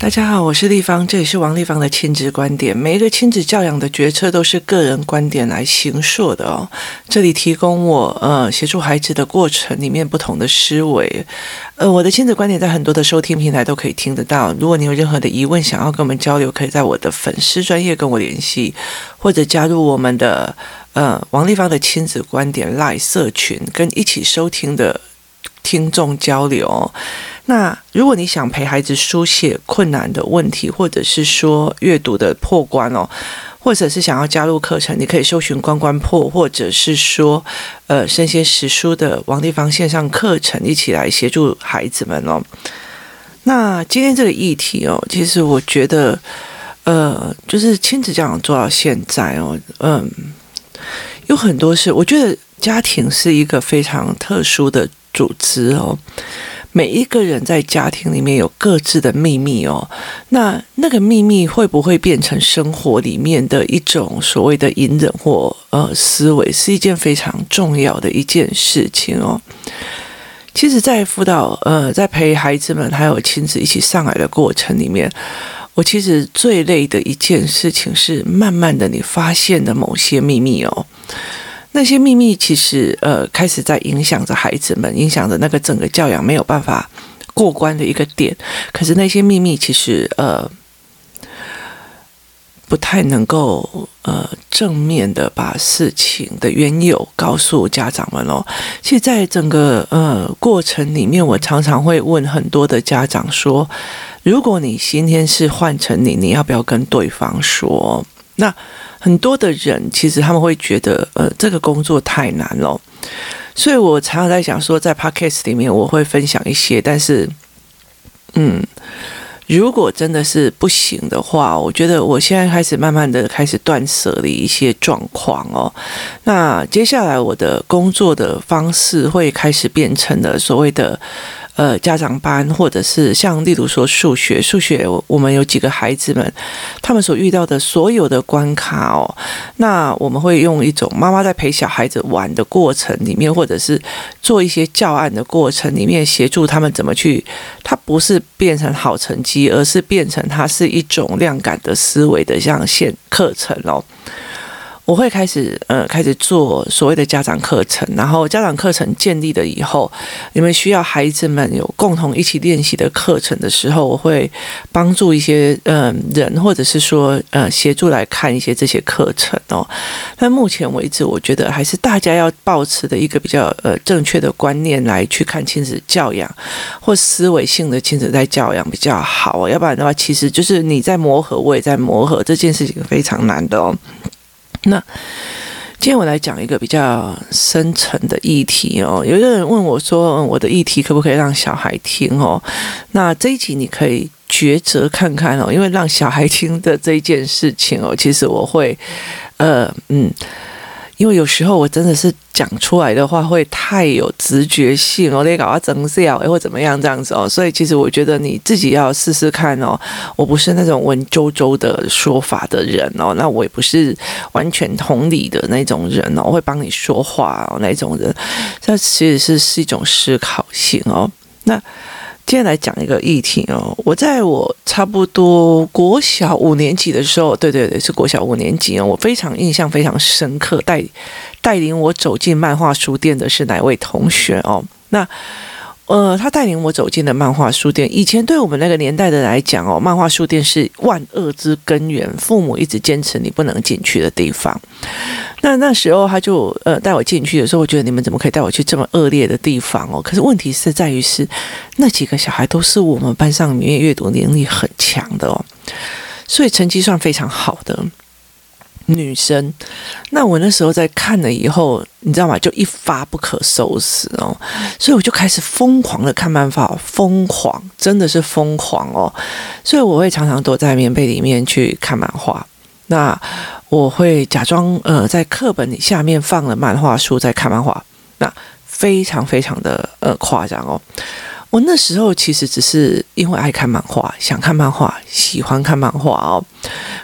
大家好，我是丽芳，这里是王立芳的亲子观点。每一个亲子教养的决策都是个人观点来形塑的哦。这里提供我呃协助孩子的过程里面不同的思维。呃，我的亲子观点在很多的收听平台都可以听得到。如果你有任何的疑问想要跟我们交流，可以在我的粉丝专业跟我联系，或者加入我们的呃王立芳的亲子观点赖社群，跟一起收听的听众交流。那如果你想陪孩子书写困难的问题，或者是说阅读的破关哦，或者是想要加入课程，你可以搜寻“关关破”，或者是说呃身先识书的王丽芳线上课程，一起来协助孩子们哦。那今天这个议题哦，其实我觉得呃，就是亲子教养做到现在哦，嗯，有很多事，我觉得家庭是一个非常特殊的组织哦。每一个人在家庭里面有各自的秘密哦，那那个秘密会不会变成生活里面的一种所谓的隐忍或呃思维，是一件非常重要的一件事情哦。其实，在辅导呃，在陪孩子们还有亲子一起上来的过程里面，我其实最累的一件事情是，慢慢的你发现的某些秘密哦。那些秘密其实呃开始在影响着孩子们，影响着那个整个教养没有办法过关的一个点。可是那些秘密其实呃不太能够呃正面的把事情的缘由告诉家长们哦。其实，在整个呃过程里面，我常常会问很多的家长说：如果你今天是换成你，你要不要跟对方说？那很多的人其实他们会觉得，呃，这个工作太难了，所以我常常在想说，在 Podcast 里面我会分享一些，但是，嗯，如果真的是不行的话，我觉得我现在开始慢慢的开始断舍离一些状况哦。那接下来我的工作的方式会开始变成了所谓的。呃，家长班，或者是像例如说数学，数学我们有几个孩子们，他们所遇到的所有的关卡哦，那我们会用一种妈妈在陪小孩子玩的过程里面，或者是做一些教案的过程里面，协助他们怎么去，它不是变成好成绩，而是变成它是一种量感的思维的这样线课程哦。我会开始呃开始做所谓的家长课程，然后家长课程建立了以后，你们需要孩子们有共同一起练习的课程的时候，我会帮助一些嗯、呃、人，或者是说呃协助来看一些这些课程哦。但目前为止，我觉得还是大家要抱持的一个比较呃正确的观念来去看亲子教养或思维性的亲子在教养比较好，要不然的话，其实就是你在磨合，我也在磨合，这件事情非常难的哦。那今天我来讲一个比较深层的议题哦。有一个人问我说：“我的议题可不可以让小孩听哦？”那这一集你可以抉择看看哦，因为让小孩听的这一件事情哦，其实我会呃嗯。因为有时候我真的是讲出来的话会太有直觉性哦，得搞到整笑哎，或怎么样这样子哦，所以其实我觉得你自己要试试看哦。我不是那种文绉绉的说法的人哦，那我也不是完全同理的那种人哦，我会帮你说话哦那种人，这其实是是一种思考性哦。那。今天来讲一个议题哦，我在我差不多国小五年级的时候，对对对，是国小五年级哦，我非常印象非常深刻，带带领我走进漫画书店的是哪位同学哦？那。呃，他带领我走进了漫画书店。以前对我们那个年代的来讲哦，漫画书店是万恶之根源，父母一直坚持你不能进去的地方。那那时候他就呃带我进去的时候，我觉得你们怎么可以带我去这么恶劣的地方哦？可是问题是在于是那几个小孩都是我们班上里面阅读能力很强的哦，所以成绩算非常好的。女生，那我那时候在看了以后，你知道吗？就一发不可收拾哦，所以我就开始疯狂的看漫画，疯狂，真的是疯狂哦。所以我会常常躲在棉被里面去看漫画。那我会假装呃在课本里下面放了漫画书在看漫画，那非常非常的呃夸张哦。我那时候其实只是因为爱看漫画，想看漫画，喜欢看漫画哦。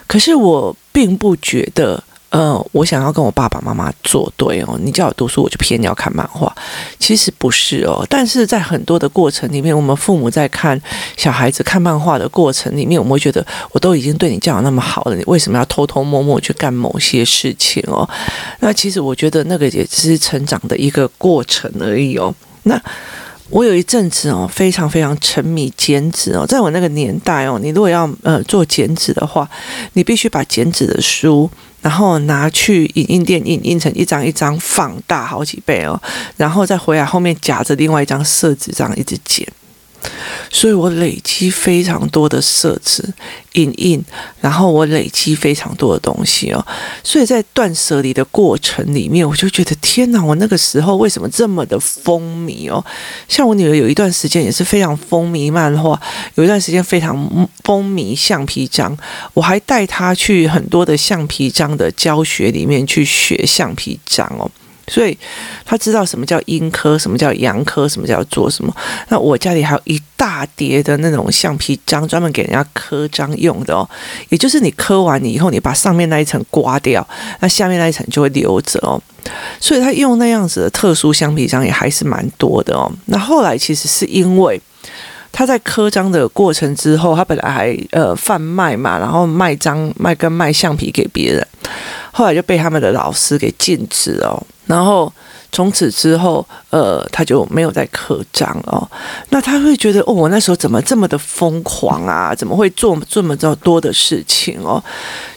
可是我并不觉得，呃，我想要跟我爸爸妈妈作对哦，你叫我读书，我就偏要看漫画。其实不是哦，但是在很多的过程里面，我们父母在看小孩子看漫画的过程里面，我们会觉得我都已经对你教养那么好了，你为什么要偷偷摸摸去干某些事情哦？那其实我觉得那个也只是成长的一个过程而已哦。那。我有一阵子哦，非常非常沉迷剪纸哦，在我那个年代哦，你如果要呃做剪纸的话，你必须把剪纸的书，然后拿去影印店印印成一张一张放大好几倍哦，然后再回来后面夹着另外一张色纸，这样一直剪。所以我累积非常多的设置影印，然后我累积非常多的东西哦。所以在断舍离的过程里面，我就觉得天哪，我那个时候为什么这么的风靡哦？像我女儿有一段时间也是非常风靡漫画，有一段时间非常风靡橡皮章，我还带她去很多的橡皮章的教学里面去学橡皮章哦。所以他知道什么叫阴科，什么叫阳科，什么叫做什么。那我家里还有一大叠的那种橡皮章，专门给人家刻章用的哦。也就是你刻完你以后，你把上面那一层刮掉，那下面那一层就会留着哦。所以他用那样子的特殊橡皮章也还是蛮多的哦。那后来其实是因为他在刻章的过程之后，他本来还呃贩卖嘛，然后卖章卖跟卖橡皮给别人，后来就被他们的老师给禁止哦。然后从此之后，呃，他就没有再刻章哦。那他会觉得，哦，我那时候怎么这么的疯狂啊？怎么会做这么多的事情哦？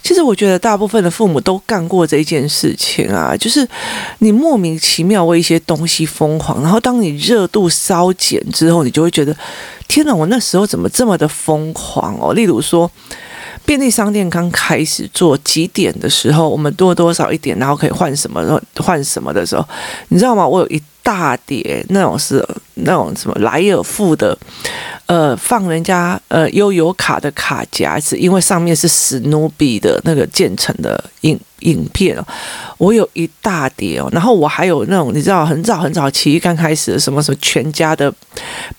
其实我觉得大部分的父母都干过这件事情啊，就是你莫名其妙为一些东西疯狂，然后当你热度稍减之后，你就会觉得，天哪，我那时候怎么这么的疯狂哦？例如说。便利商店刚开始做几点的时候，我们多多少一点，然后可以换什么换什么的时候，你知道吗？我有一大叠那种是那种什么莱尔富的。呃，放人家呃悠游卡的卡夹子，因为上面是史努比的那个建成的影影片哦，我有一大叠哦，然后我还有那种你知道很早很早期刚开始的什么什么全家的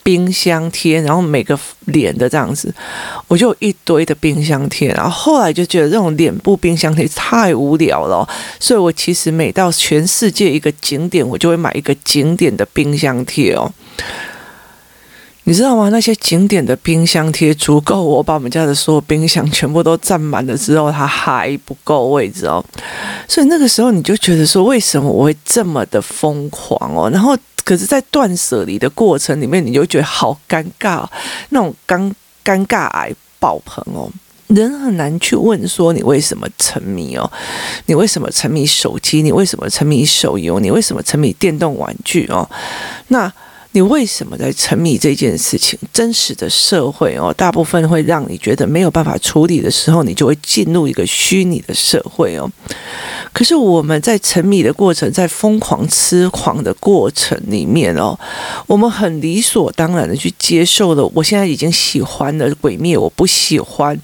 冰箱贴，然后每个脸的这样子，我就有一堆的冰箱贴，然后后来就觉得这种脸部冰箱贴太无聊了，所以我其实每到全世界一个景点，我就会买一个景点的冰箱贴哦。你知道吗？那些景点的冰箱贴足够我把我们家的所有冰箱全部都占满了之后，它还不够位置哦。所以那个时候你就觉得说，为什么我会这么的疯狂哦？然后，可是，在断舍离的过程里面，你就觉得好尴尬，那种尴尴尬癌爆棚哦。人很难去问说你为什么沉迷哦？你为什么沉迷手机？你为什么沉迷手游？你为什么沉迷电动玩具哦？那。你为什么在沉迷这件事情？真实的社会哦，大部分会让你觉得没有办法处理的时候，你就会进入一个虚拟的社会哦。可是我们在沉迷的过程，在疯狂痴狂的过程里面哦，我们很理所当然的去接受了。我现在已经喜欢了鬼灭，我不喜欢。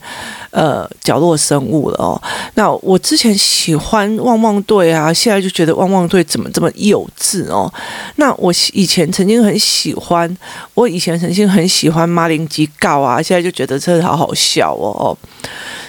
呃，角落生物了哦。那我之前喜欢汪汪队啊，现在就觉得汪汪队怎么这么幼稚哦？那我以前曾经很喜欢，我以前曾经很喜欢马林基告啊，现在就觉得真的好好笑哦。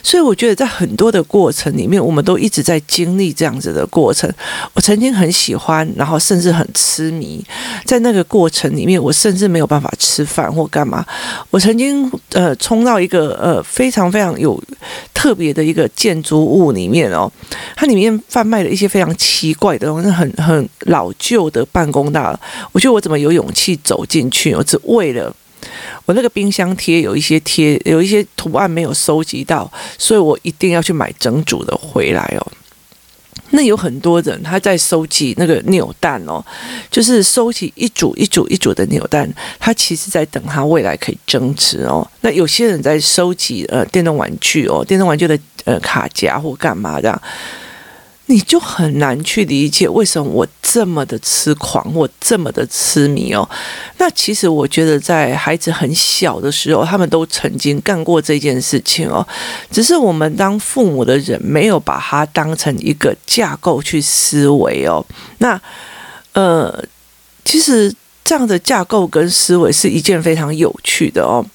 所以我觉得在很多的过程里面，我们都一直在经历这样子的过程。我曾经很喜欢，然后甚至很痴迷，在那个过程里面，我甚至没有办法吃饭或干嘛。我曾经呃冲到一个呃非常非常有特别的一个建筑物里面哦，它里面贩卖了一些非常奇怪的东西，很很老旧的办公大楼。我觉得我怎么有勇气走进去？我只为了。我那个冰箱贴有一些贴，有一些图案没有收集到，所以我一定要去买整组的回来哦。那有很多人他在收集那个扭蛋哦，就是收集一组一组一组的扭蛋，他其实在等他未来可以增值哦。那有些人在收集呃电动玩具哦，电动玩具的呃卡夹或干嘛的。你就很难去理解为什么我这么的痴狂，我这么的痴迷哦。那其实我觉得，在孩子很小的时候，他们都曾经干过这件事情哦。只是我们当父母的人没有把它当成一个架构去思维哦。那呃，其实这样的架构跟思维是一件非常有趣的哦。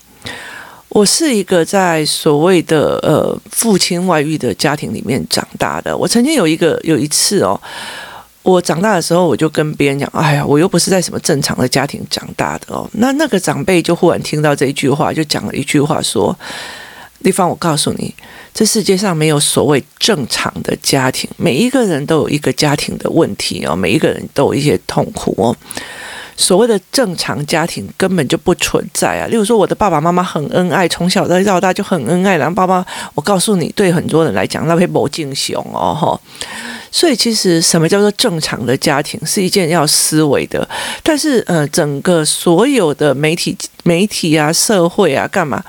我是一个在所谓的呃父亲外遇的家庭里面长大的。我曾经有一个有一次哦，我长大的时候，我就跟别人讲：“哎呀，我又不是在什么正常的家庭长大的哦。”那那个长辈就忽然听到这一句话，就讲了一句话说：“丽芳，我告诉你，这世界上没有所谓正常的家庭，每一个人都有一个家庭的问题哦，每一个人都有一些痛苦哦。”所谓的正常家庭根本就不存在啊！例如说，我的爸爸妈妈很恩爱，从小到大就很恩爱。然后爸爸，我告诉你，对很多人来讲，那会某敬雄哦，哈。所以，其实什么叫做正常的家庭，是一件要思维的。但是，呃，整个所有的媒体、媒体啊、社会啊，干嘛？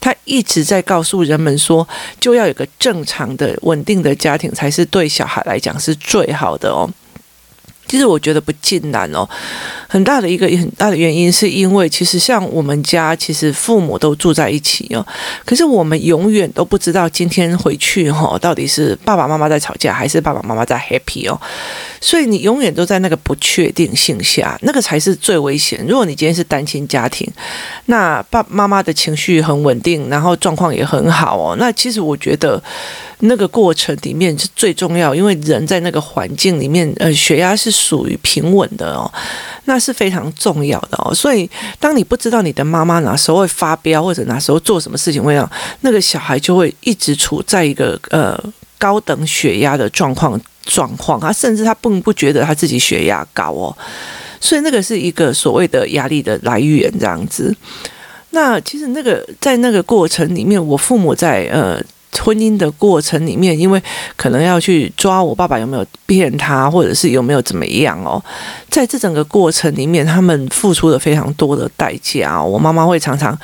他一直在告诉人们说，就要有个正常的、稳定的家庭，才是对小孩来讲是最好的哦。其实我觉得不尽然哦，很大的一个很大的原因是因为，其实像我们家，其实父母都住在一起哦，可是我们永远都不知道今天回去哈，到底是爸爸妈妈在吵架，还是爸爸妈妈在 happy 哦，所以你永远都在那个不确定性下，那个才是最危险。如果你今天是单亲家庭，那爸爸妈妈的情绪很稳定，然后状况也很好哦，那其实我觉得。那个过程里面是最重要，因为人在那个环境里面，呃，血压是属于平稳的哦，那是非常重要的哦。所以，当你不知道你的妈妈哪时候会发飙，或者哪时候做什么事情会让那个小孩就会一直处在一个呃高等血压的状况状况，他甚至他并不觉得他自己血压高哦，所以那个是一个所谓的压力的来源这样子。那其实那个在那个过程里面，我父母在呃。婚姻的过程里面，因为可能要去抓我爸爸有没有骗他，或者是有没有怎么样哦，在这整个过程里面，他们付出了非常多的代价哦。我妈妈会常常，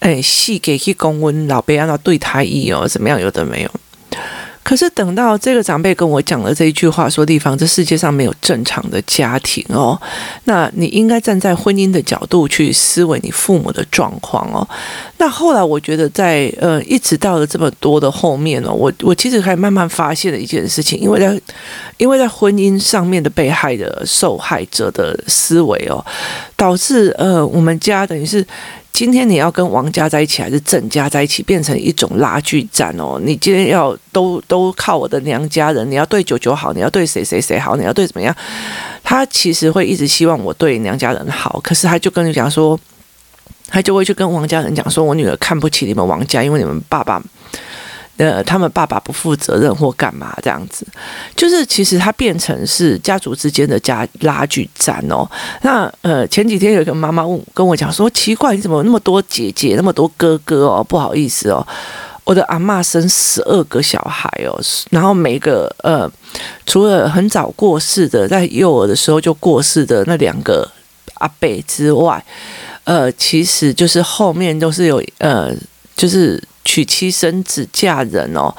哎，细给去公温老辈让他对他意哦，怎么样，有的没有。可是等到这个长辈跟我讲了这一句话，说地方这世界上没有正常的家庭哦，那你应该站在婚姻的角度去思维你父母的状况哦。那后来我觉得在呃一直到了这么多的后面哦，我我其实还慢慢发现了一件事情，因为在因为在婚姻上面的被害的受害者的思维哦，导致呃我们家等于是。今天你要跟王家在一起还是郑家在一起，变成一种拉锯战哦。你今天要都都靠我的娘家人，你要对九九好，你要对谁谁谁好，你要对怎么样？他其实会一直希望我对娘家人好，可是他就跟你讲说，他就会去跟王家人讲说，我女儿看不起你们王家，因为你们爸爸。呃，他们爸爸不负责任或干嘛这样子，就是其实他变成是家族之间的家拉锯战哦。那呃，前几天有一个妈妈问跟我讲说，奇怪，你怎么那么多姐姐，那么多哥哥哦？不好意思哦，我的阿妈生十二个小孩哦，然后每个呃，除了很早过世的，在幼儿的时候就过世的那两个阿伯之外，呃，其实就是后面都是有呃，就是。娶妻生子嫁人哦，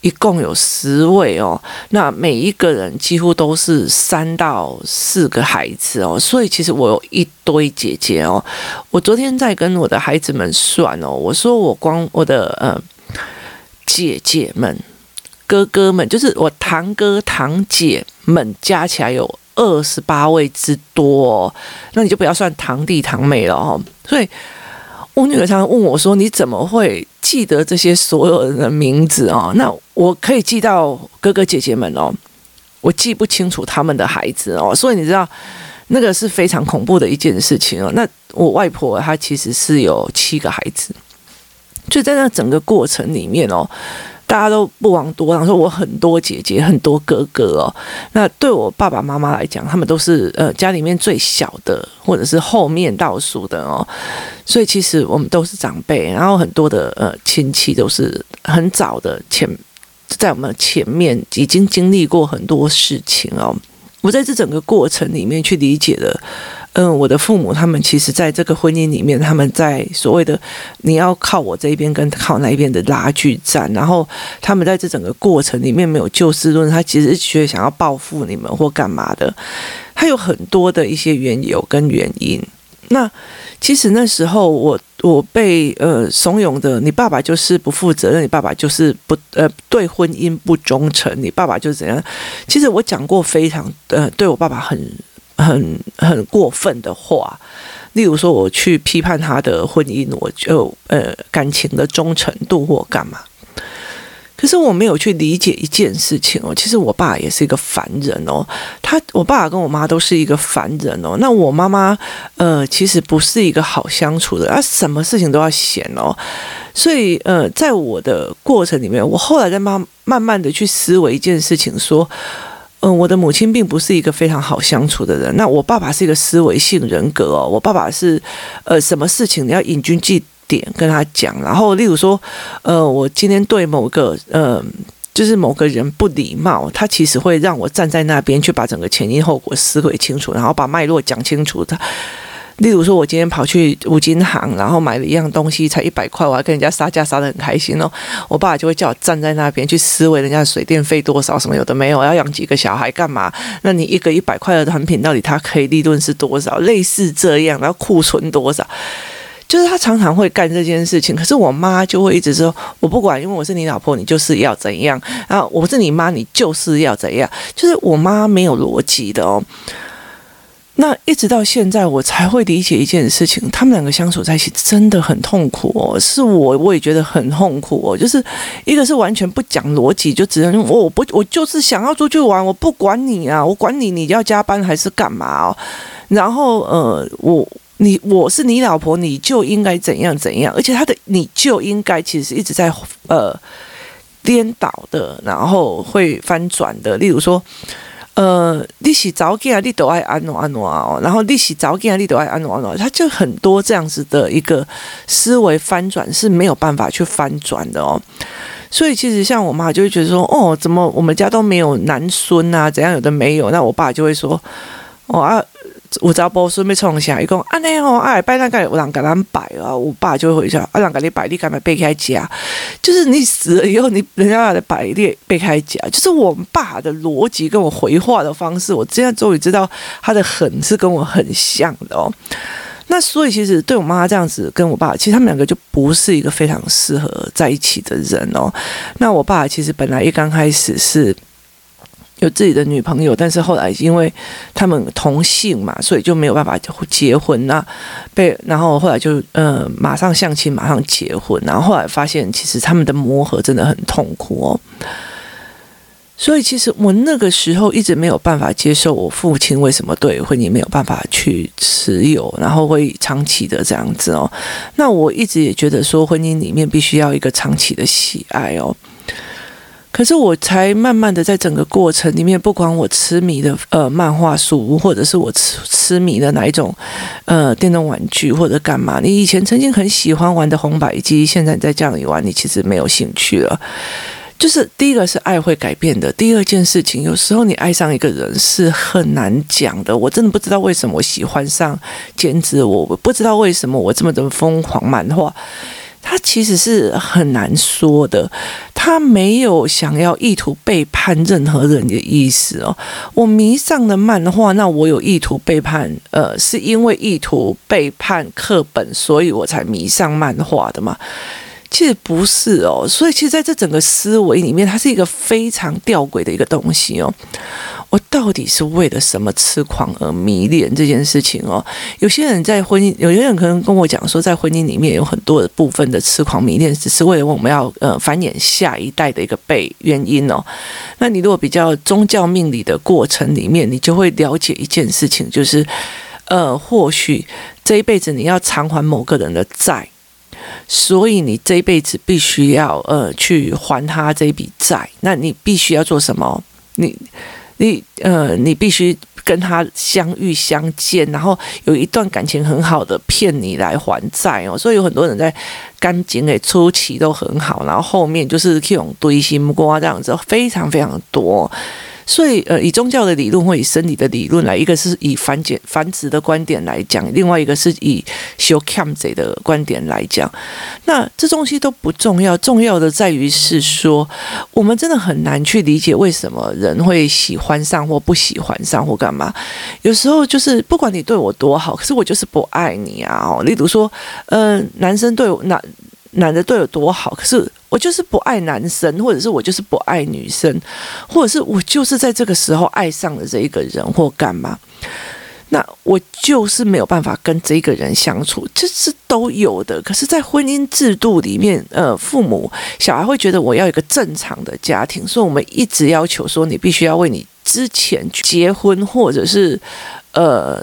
一共有十位哦。那每一个人几乎都是三到四个孩子哦，所以其实我有一堆姐姐哦。我昨天在跟我的孩子们算哦，我说我光我的呃姐姐们、哥哥们，就是我堂哥堂姐们加起来有二十八位之多哦。那你就不要算堂弟堂妹了哦。所以。我女儿常常问我说：“你怎么会记得这些所有人的名字哦？那我可以记到哥哥姐姐们哦，我记不清楚他们的孩子哦。所以你知道，那个是非常恐怖的一件事情哦。那我外婆她其实是有七个孩子，就在那整个过程里面哦。”大家都不遑多让，说我很多姐姐，很多哥哥哦。那对我爸爸妈妈来讲，他们都是呃家里面最小的，或者是后面倒数的哦。所以其实我们都是长辈，然后很多的呃亲戚都是很早的前，在我们前面已经经历过很多事情哦。我在这整个过程里面去理解了，嗯，我的父母他们其实在这个婚姻里面，他们在所谓的你要靠我这一边跟靠那一边的拉锯战，然后他们在这整个过程里面没有就事论，他其实是觉得想要报复你们或干嘛的，他有很多的一些缘由跟原因。那其实那时候我我被呃怂恿的，你爸爸就是不负责任，你爸爸就是不呃对婚姻不忠诚，你爸爸就是怎样。其实我讲过非常呃对我爸爸很很很过分的话，例如说我去批判他的婚姻，我就呃感情的忠诚度或干嘛。可是我没有去理解一件事情哦，其实我爸也是一个凡人哦，他我爸跟我妈都是一个凡人哦。那我妈妈呃，其实不是一个好相处的，啊什么事情都要嫌哦。所以呃，在我的过程里面，我后来在慢慢慢的去思维一件事情，说，嗯、我的母亲并不是一个非常好相处的人。那我爸爸是一个思维性人格哦，我爸爸是呃，什么事情你要引经据典跟他讲，然后例如说，呃，我今天对某个呃，就是某个人不礼貌，他其实会让我站在那边去把整个前因后果思维清楚，然后把脉络讲清楚。他，例如说，我今天跑去五金行，然后买了一样东西，才一百块，我还跟人家杀价杀得很开心哦。我爸爸就会叫我站在那边去思维人家的水电费多少，什么有的没有，要养几个小孩干嘛？那你一个一百块的产品，到底它可以利润是多少？类似这样，然后库存多少？就是他常常会干这件事情，可是我妈就会一直说：“我不管，因为我是你老婆，你就是要怎样。然后我是你妈，你就是要怎样。”就是我妈没有逻辑的哦。那一直到现在，我才会理解一件事情：他们两个相处在一起真的很痛苦哦。是我，我也觉得很痛苦哦。就是一个是完全不讲逻辑，就只能我不我就是想要出去玩，我不管你啊，我管你你要加班还是干嘛哦。然后呃，我。你我是你老婆，你就应该怎样怎样，而且他的你就应该其实一直在呃颠倒的，然后会翻转的。例如说，呃，你洗澡给你都爱安诺安诺哦，然后你洗澡给你都爱安诺安诺，他就很多这样子的一个思维翻转是没有办法去翻转的哦。所以其实像我妈就会觉得说，哦，怎么我们家都没有男孙啊？怎样有的没有？那我爸就会说，哦啊。我只要不顺便冲一下，一共啊那哦，哎拜那个有人给他们摆啊，我爸就会回想，啊人给你摆，你干嘛背开家？就是你死了以后，你人家要来摆列背开家，就是我爸的逻辑跟我回话的方式，我这样终于知道他的狠是跟我很像的哦。那所以其实对我妈这样子跟我爸，其实他们两个就不是一个非常适合在一起的人哦。那我爸其实本来一刚开始是。有自己的女朋友，但是后来因为他们同性嘛，所以就没有办法结婚。那被然后后来就呃马上相亲，马上结婚。然后后来发现，其实他们的磨合真的很痛苦哦。所以其实我那个时候一直没有办法接受我父亲为什么对婚姻没有办法去持有，然后会长期的这样子哦。那我一直也觉得说，婚姻里面必须要一个长期的喜爱哦。可是我才慢慢的在整个过程里面，不管我痴迷的呃漫画书，或者是我痴痴迷的哪一种呃电动玩具或者干嘛，你以前曾经很喜欢玩的红白机，现在你在这里玩，你其实没有兴趣了。就是第一个是爱会改变的，第二件事情，有时候你爱上一个人是很难讲的。我真的不知道为什么我喜欢上剪纸，我不知道为什么我这么的疯狂漫画。他其实是很难说的，他没有想要意图背叛任何人的意思哦。我迷上了漫画，那我有意图背叛，呃，是因为意图背叛课本，所以我才迷上漫画的嘛。其实不是哦，所以其实在这整个思维里面，它是一个非常吊诡的一个东西哦。我到底是为了什么痴狂而迷恋这件事情哦？有些人在婚姻，有些人可能跟我讲说，在婚姻里面有很多的部分的痴狂迷恋，只是为了我们要呃繁衍下一代的一个被原因哦。那你如果比较宗教命理的过程里面，你就会了解一件事情，就是呃，或许这一辈子你要偿还某个人的债。所以你这一辈子必须要呃去还他这笔债，那你必须要做什么？你你呃你必须跟他相遇相见，然后有一段感情很好的骗你来还债哦。所以有很多人在感情的初期都很好，然后后面就是这种堆心瓜这样子，非常非常多。所以，呃，以宗教的理论或以生理的理论来，一个是以繁简繁殖的观点来讲，另外一个是以修 cam 贼的观点来讲。那这东西都不重要，重要的在于是说，我们真的很难去理解为什么人会喜欢上或不喜欢上或干嘛。有时候就是不管你对我多好，可是我就是不爱你啊。哦，例如说，呃，男生对我男男的对我多好，可是。我就是不爱男生，或者是我就是不爱女生，或者是我就是在这个时候爱上了这一个人或干嘛。那我就是没有办法跟这个人相处，这是都有的。可是，在婚姻制度里面，呃，父母小孩会觉得我要一个正常的家庭，所以我们一直要求说，你必须要为你之前结婚或者是呃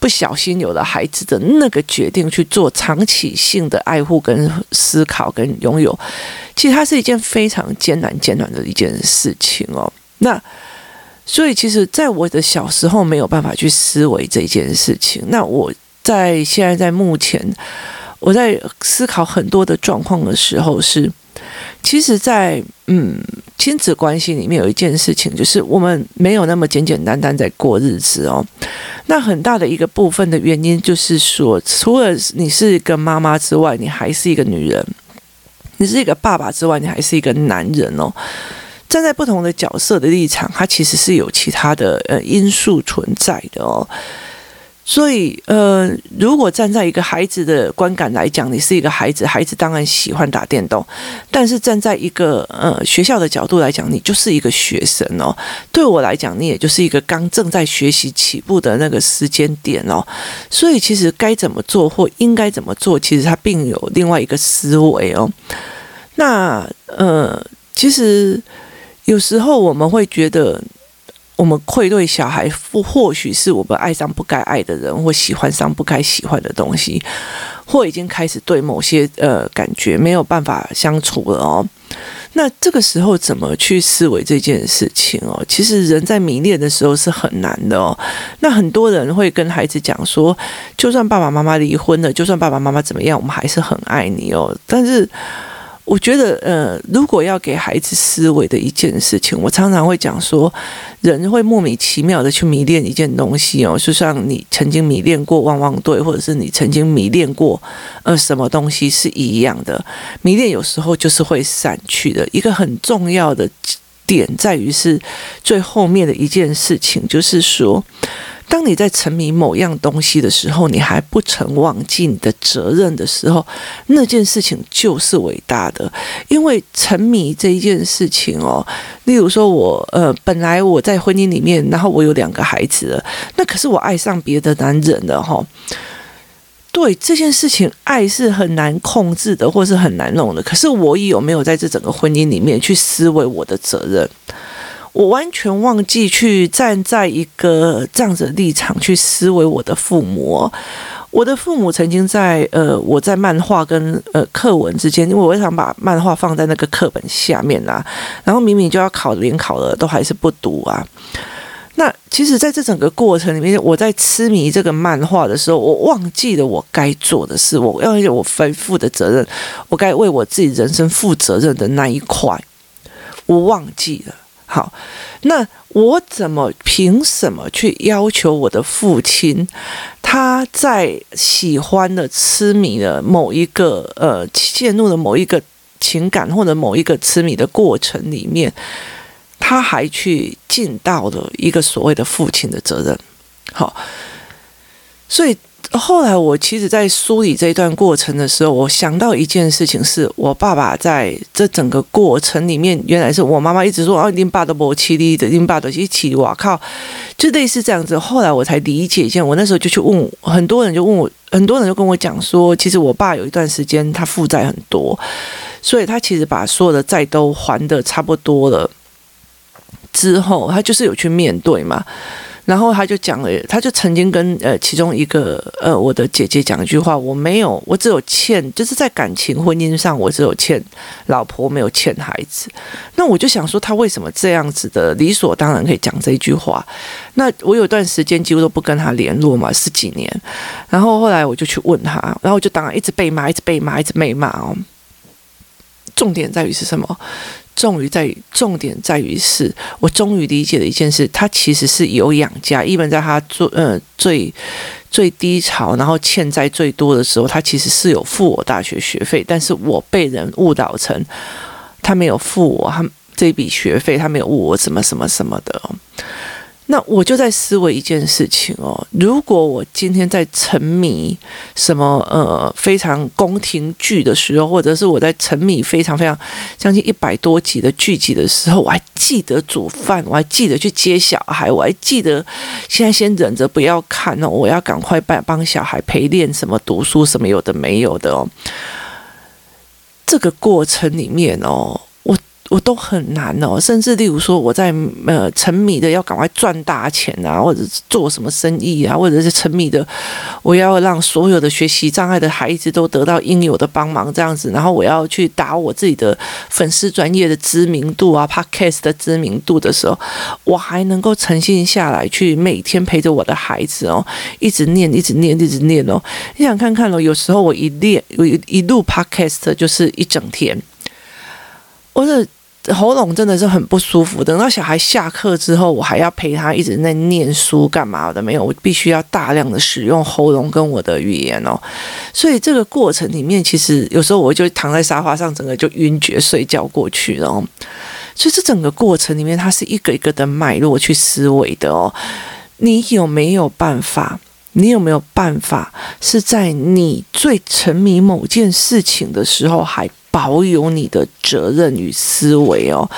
不小心有了孩子的那个决定去做长期性的爱护、跟思考、跟拥有。其实它是一件非常艰难、艰难的一件事情哦。那。所以，其实，在我的小时候没有办法去思维这件事情。那我在现在，在目前，我在思考很多的状况的时候，是，其实在，嗯亲子关系里面有一件事情，就是我们没有那么简简单单在过日子哦。那很大的一个部分的原因，就是说，除了你是一个妈妈之外，你还是一个女人；你是一个爸爸之外，你还是一个男人哦。站在不同的角色的立场，它其实是有其他的呃因素存在的哦。所以呃，如果站在一个孩子的观感来讲，你是一个孩子，孩子当然喜欢打电动。但是站在一个呃学校的角度来讲，你就是一个学生哦。对我来讲，你也就是一个刚正在学习起步的那个时间点哦。所以其实该怎么做或应该怎么做，其实它并有另外一个思维哦。那呃，其实。有时候我们会觉得，我们愧对小孩，或或许是我们爱上不该爱的人，或喜欢上不该喜欢的东西，或已经开始对某些呃感觉没有办法相处了哦。那这个时候怎么去思维这件事情哦？其实人在迷恋的时候是很难的哦。那很多人会跟孩子讲说，就算爸爸妈妈离婚了，就算爸爸妈妈怎么样，我们还是很爱你哦。但是。我觉得，呃，如果要给孩子思维的一件事情，我常常会讲说，人会莫名其妙的去迷恋一件东西哦，就像你曾经迷恋过汪汪队，或者是你曾经迷恋过呃什么东西是一样的。迷恋有时候就是会散去的。一个很重要的点在于是最后面的一件事情，就是说。当你在沉迷某样东西的时候，你还不曾忘记你的责任的时候，那件事情就是伟大的。因为沉迷这一件事情哦，例如说我呃，本来我在婚姻里面，然后我有两个孩子了，那可是我爱上别的男人了哈。对这件事情，爱是很难控制的，或是很难弄的。可是我有没有在这整个婚姻里面去思维我的责任？我完全忘记去站在一个这样子的立场去思维我的父母。我的父母曾经在呃，我在漫画跟呃课文之间，因为我想把漫画放在那个课本下面啊，然后明明就要考联考了，都还是不读啊。那其实，在这整个过程里面，我在痴迷这个漫画的时候，我忘记了我该做的事，我要有我背负的责任，我该为我自己人生负责任的那一块，我忘记了。好，那我怎么凭什么去要求我的父亲，他在喜欢的、痴迷的某一个呃陷入的某一个情感或者某一个痴迷的过程里面，他还去尽到了一个所谓的父亲的责任？好，所以。后来我其实，在梳理这一段过程的时候，我想到一件事情，是我爸爸在这整个过程里面，原来是我妈妈一直说哦，你爸都不起力的，你爸都一起，哇靠，就类似这样子。后来我才理解一件，我那时候就去问很多人，就问我，很多人就跟我讲说，其实我爸有一段时间他负债很多，所以他其实把所有的债都还的差不多了之后，他就是有去面对嘛。然后他就讲了，他就曾经跟呃其中一个呃我的姐姐讲一句话，我没有，我只有欠，就是在感情婚姻上，我只有欠老婆，没有欠孩子。那我就想说，他为什么这样子的理所当然可以讲这一句话？那我有段时间几乎都不跟他联络嘛，十几年。然后后来我就去问他，然后我就当然一直被骂，一直被骂，一直被骂哦。重点在于是什么？重于在于，重点在于是，我终于理解了一件事，他其实是有养家。一般在他最呃最最低潮，然后欠债最多的时候，他其实是有付我大学学费，但是我被人误导成他没有付我他这笔学费，他没有误我什么什么什么的。那我就在思维一件事情哦，如果我今天在沉迷什么呃非常宫廷剧的时候，或者是我在沉迷非常非常将近一百多集的剧集的时候，我还记得煮饭，我还记得去接小孩，我还记得现在先忍着不要看哦，我要赶快帮帮小孩陪练什么读书什么有的没有的哦，这个过程里面哦。我都很难哦，甚至例如说，我在呃沉迷的要赶快赚大钱啊，或者是做什么生意啊，或者是沉迷的，我要让所有的学习障碍的孩子都得到应有的帮忙，这样子，然后我要去打我自己的粉丝专业的知名度啊，Podcast 的知名度的时候，我还能够沉静下来，去每天陪着我的孩子哦，一直念，一直念，一直念哦。你想看看哦，有时候我一练，我一录 Podcast 就是一整天，我的。喉咙真的是很不舒服。等到小孩下课之后，我还要陪他一直在念书干嘛的？没有，我必须要大量的使用喉咙跟我的语言哦。所以这个过程里面，其实有时候我就躺在沙发上，整个就晕厥睡觉过去了哦。所以这整个过程里面，它是一个一个的脉络去思维的哦。你有没有办法？你有没有办法是在你最沉迷某件事情的时候还？保有你的责任与思维哦，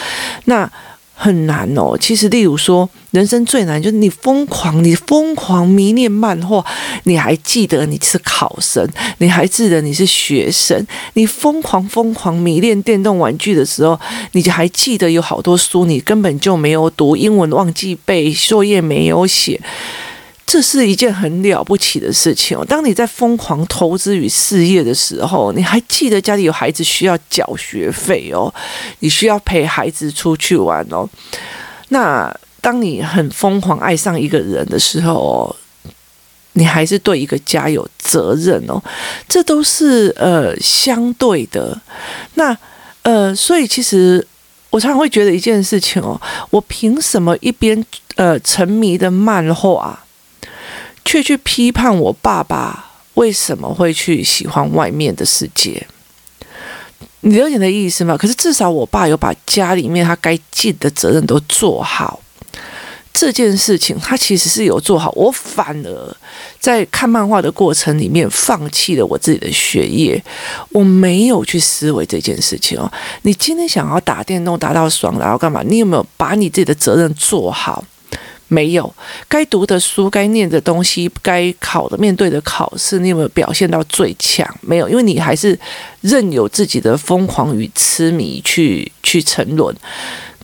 那很难哦。其实，例如说，人生最难就是你疯狂，你疯狂迷恋漫画，你还记得你是考生，你还记得你是学生，你疯狂疯狂迷恋电动玩具的时候，你就还记得有好多书你根本就没有读，英文忘记背，作业没有写。这是一件很了不起的事情哦。当你在疯狂投资与事业的时候，你还记得家里有孩子需要缴学费哦，你需要陪孩子出去玩哦。那当你很疯狂爱上一个人的时候，你还是对一个家有责任哦。这都是呃相对的。那呃，所以其实我常常会觉得一件事情哦，我凭什么一边呃沉迷的漫画？却去批判我爸爸为什么会去喜欢外面的世界，你了解的意思吗？可是至少我爸有把家里面他该尽的责任都做好，这件事情他其实是有做好。我反而在看漫画的过程里面放弃了我自己的学业，我没有去思维这件事情哦。你今天想要打电动打到爽，然后干嘛？你有没有把你自己的责任做好？没有，该读的书、该念的东西、该考的、面对的考试，你有没有表现到最强？没有，因为你还是任由自己的疯狂与痴迷去去沉沦。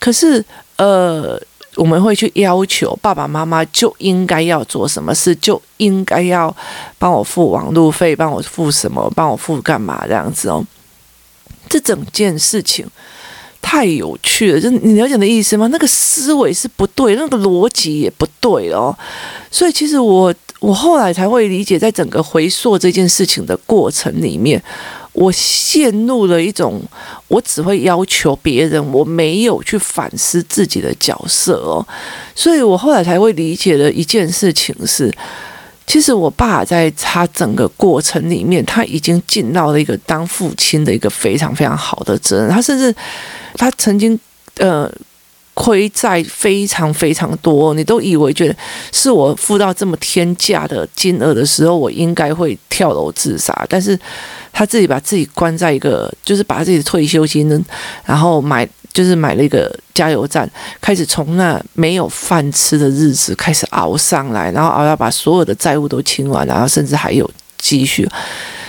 可是，呃，我们会去要求爸爸妈妈就应该要做什么事，就应该要帮我付网路费，帮我付什么，帮我付干嘛这样子哦。这整件事情。太有趣了，就你了解的意思吗？那个思维是不对，那个逻辑也不对哦。所以其实我我后来才会理解，在整个回溯这件事情的过程里面，我陷入了一种我只会要求别人，我没有去反思自己的角色哦。所以我后来才会理解的一件事情是。其实我爸在他整个过程里面，他已经尽到了一个当父亲的一个非常非常好的责任。他甚至他曾经呃亏债非常非常多，你都以为觉得是我付到这么天价的金额的时候，我应该会跳楼自杀。但是他自己把自己关在一个，就是把自己的退休金，然后买。就是买了一个加油站，开始从那没有饭吃的日子开始熬上来，然后熬要把所有的债务都清完，然后甚至还有积蓄。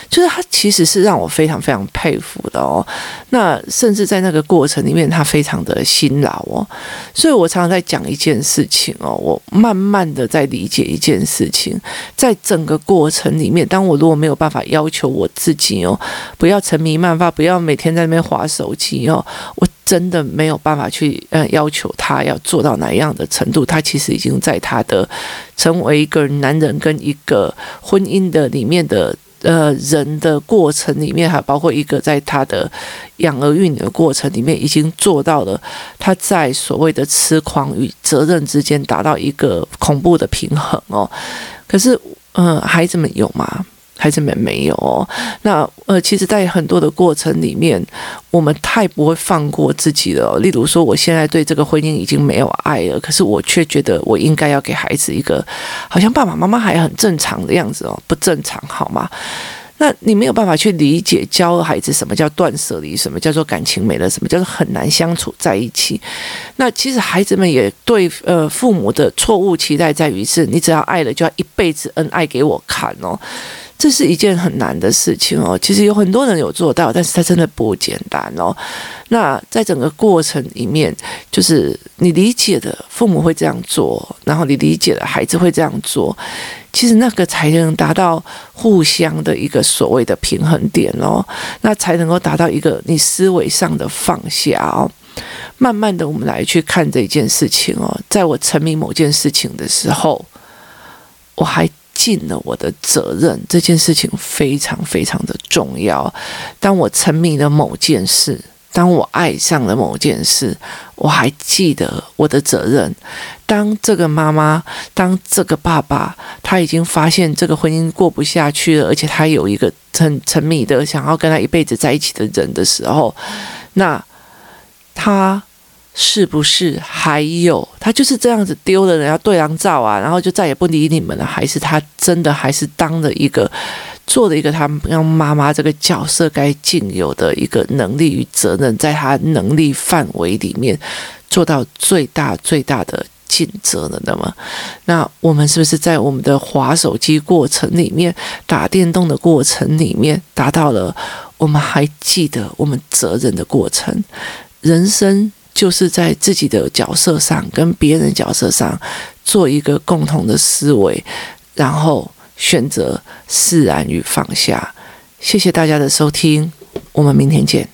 就是他其实是让我非常非常佩服的哦。那甚至在那个过程里面，他非常的辛劳哦。所以我常常在讲一件事情哦，我慢慢的在理解一件事情，在整个过程里面，当我如果没有办法要求我自己哦，不要沉迷漫画，不要每天在那边滑手机哦，我真的没有办法去呃要求他要做到哪样的程度。他其实已经在他的成为一个男人跟一个婚姻的里面的。呃，人的过程里面，还包括一个在他的养儿育女的过程里面，已经做到了他在所谓的痴狂与责任之间达到一个恐怖的平衡哦。可是，嗯、孩子们有吗？孩子们没有哦。那呃，其实，在很多的过程里面，我们太不会放过自己了。例如说，我现在对这个婚姻已经没有爱了，可是我却觉得我应该要给孩子一个好像爸爸妈妈还很正常的样子哦，不正常好吗？那你没有办法去理解教孩子什么叫断舍离，什么叫做感情没了，什么叫做很难相处在一起。那其实孩子们也对呃父母的错误期待在于是，你只要爱了就要一辈子恩爱给我看哦。这是一件很难的事情哦。其实有很多人有做到，但是他真的不简单哦。那在整个过程里面，就是你理解的父母会这样做，然后你理解的孩子会这样做，其实那个才能达到互相的一个所谓的平衡点哦。那才能够达到一个你思维上的放下哦。慢慢的，我们来去看这件事情哦。在我沉迷某件事情的时候，我还。尽了我的责任，这件事情非常非常的重要。当我沉迷了某件事，当我爱上了某件事，我还记得我的责任。当这个妈妈，当这个爸爸，他已经发现这个婚姻过不下去了，而且他有一个很沉迷的想要跟他一辈子在一起的人的时候，那他。是不是还有他就是这样子丢了人家对狼照啊，然后就再也不理你们了？还是他真的还是当了一个做了一个他让妈妈这个角色该尽有的一个能力与责任，在他能力范围里面做到最大最大的尽责了？那么，那我们是不是在我们的滑手机过程里面、打电动的过程里面，达到了我们还记得我们责任的过程？人生。就是在自己的角色上跟别人角色上做一个共同的思维然后选择释然与放下。谢谢大家的收听我们明天见。